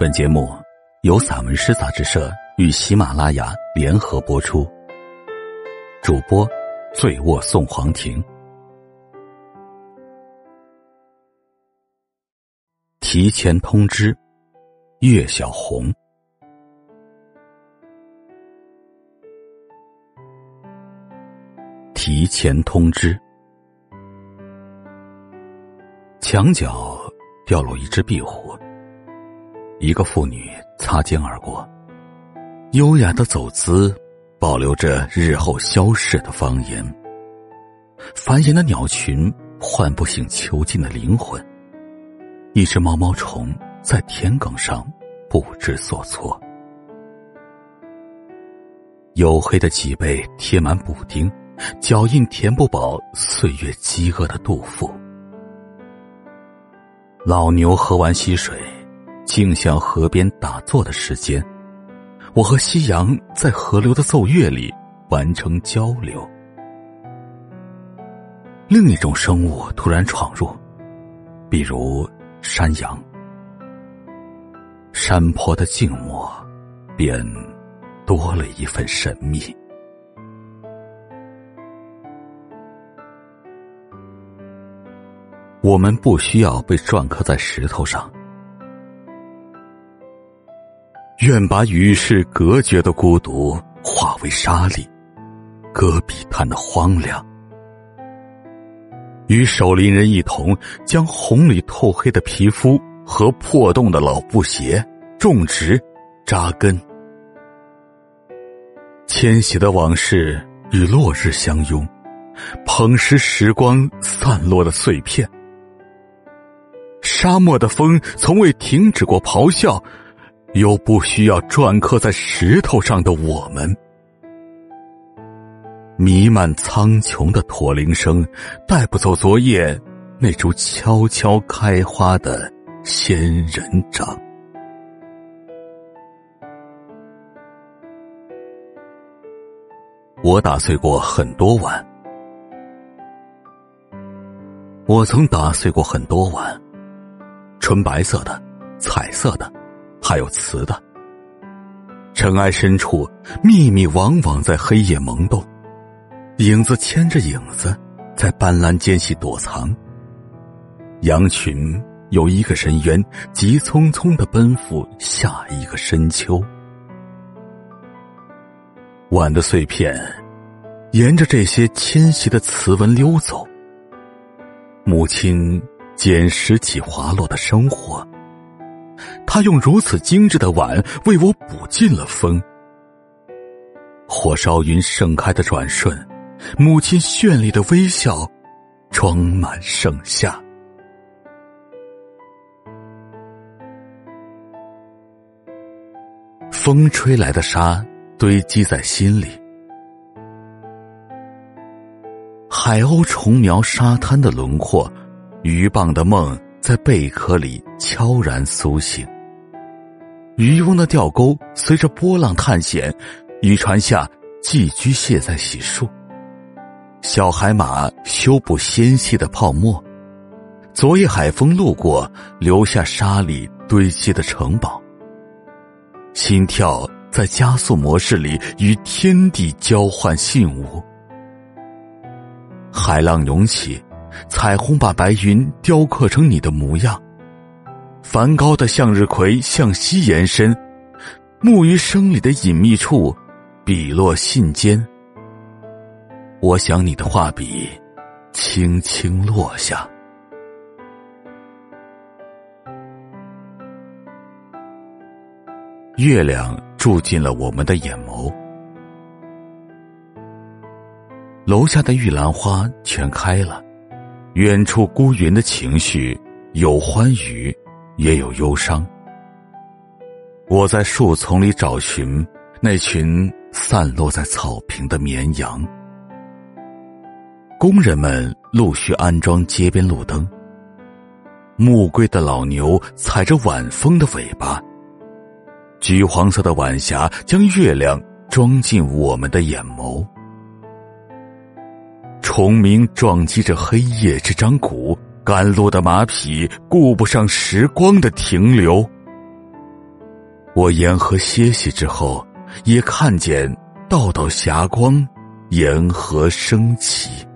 本节目由散文诗杂志社与喜马拉雅联合播出，主播醉卧宋皇庭。提前通知，岳小红。提前通知，墙角掉落一只壁虎。一个妇女擦肩而过，优雅的走姿保留着日后消逝的方言。繁衍的鸟群唤不醒囚禁的灵魂。一只毛毛虫在田埂上不知所措。黝黑的脊背贴满补丁，脚印填不饱岁月饥饿的肚腹。老牛喝完溪水。静向河边打坐的时间，我和夕阳在河流的奏乐里完成交流。另一种生物突然闯入，比如山羊。山坡的静默，便多了一份神秘。我们不需要被篆刻在石头上。愿把与世隔绝的孤独化为沙砾，戈壁滩的荒凉。与守林人一同，将红里透黑的皮肤和破洞的老布鞋种植、扎根。迁徙的往事与落日相拥，捧拾时光散落的碎片。沙漠的风从未停止过咆哮。又不需要篆刻在石头上的我们，弥漫苍穹的驼铃声，带不走昨夜那株悄悄开花的仙人掌。我打碎过很多碗，我曾打碎过很多碗，纯白色的，彩色的。还有瓷的，尘埃深处，秘密往往在黑夜萌动，影子牵着影子，在斑斓间隙躲藏。羊群有一个深渊，急匆匆的奔赴下一个深秋。碗的碎片，沿着这些迁徙的词纹溜走。母亲捡拾起滑落的生活。他用如此精致的碗为我补尽了风。火烧云盛开的转瞬，母亲绚丽的微笑，装满盛夏。风吹来的沙堆积在心里，海鸥虫描沙滩的轮廓，鱼蚌的梦。在贝壳里悄然苏醒，渔翁的钓钩随着波浪探险，渔船下寄居蟹在洗漱，小海马修补纤细的泡沫，昨夜海风路过，留下沙里堆积的城堡，心跳在加速模式里与天地交换信物，海浪涌起。彩虹把白云雕刻成你的模样，梵高的向日葵向西延伸，木鱼声里的隐秘处，笔落信笺。我想你的画笔，轻轻落下。月亮住进了我们的眼眸，楼下的玉兰花全开了。远处孤云的情绪，有欢愉，也有忧伤。我在树丛里找寻那群散落在草坪的绵羊。工人们陆续安装街边路灯。暮归的老牛踩着晚风的尾巴。橘黄色的晚霞将月亮装进我们的眼眸。虫鸣撞击着黑夜这张鼓，赶路的马匹顾不上时光的停留。我沿河歇息之后，也看见道道霞光，沿河升起。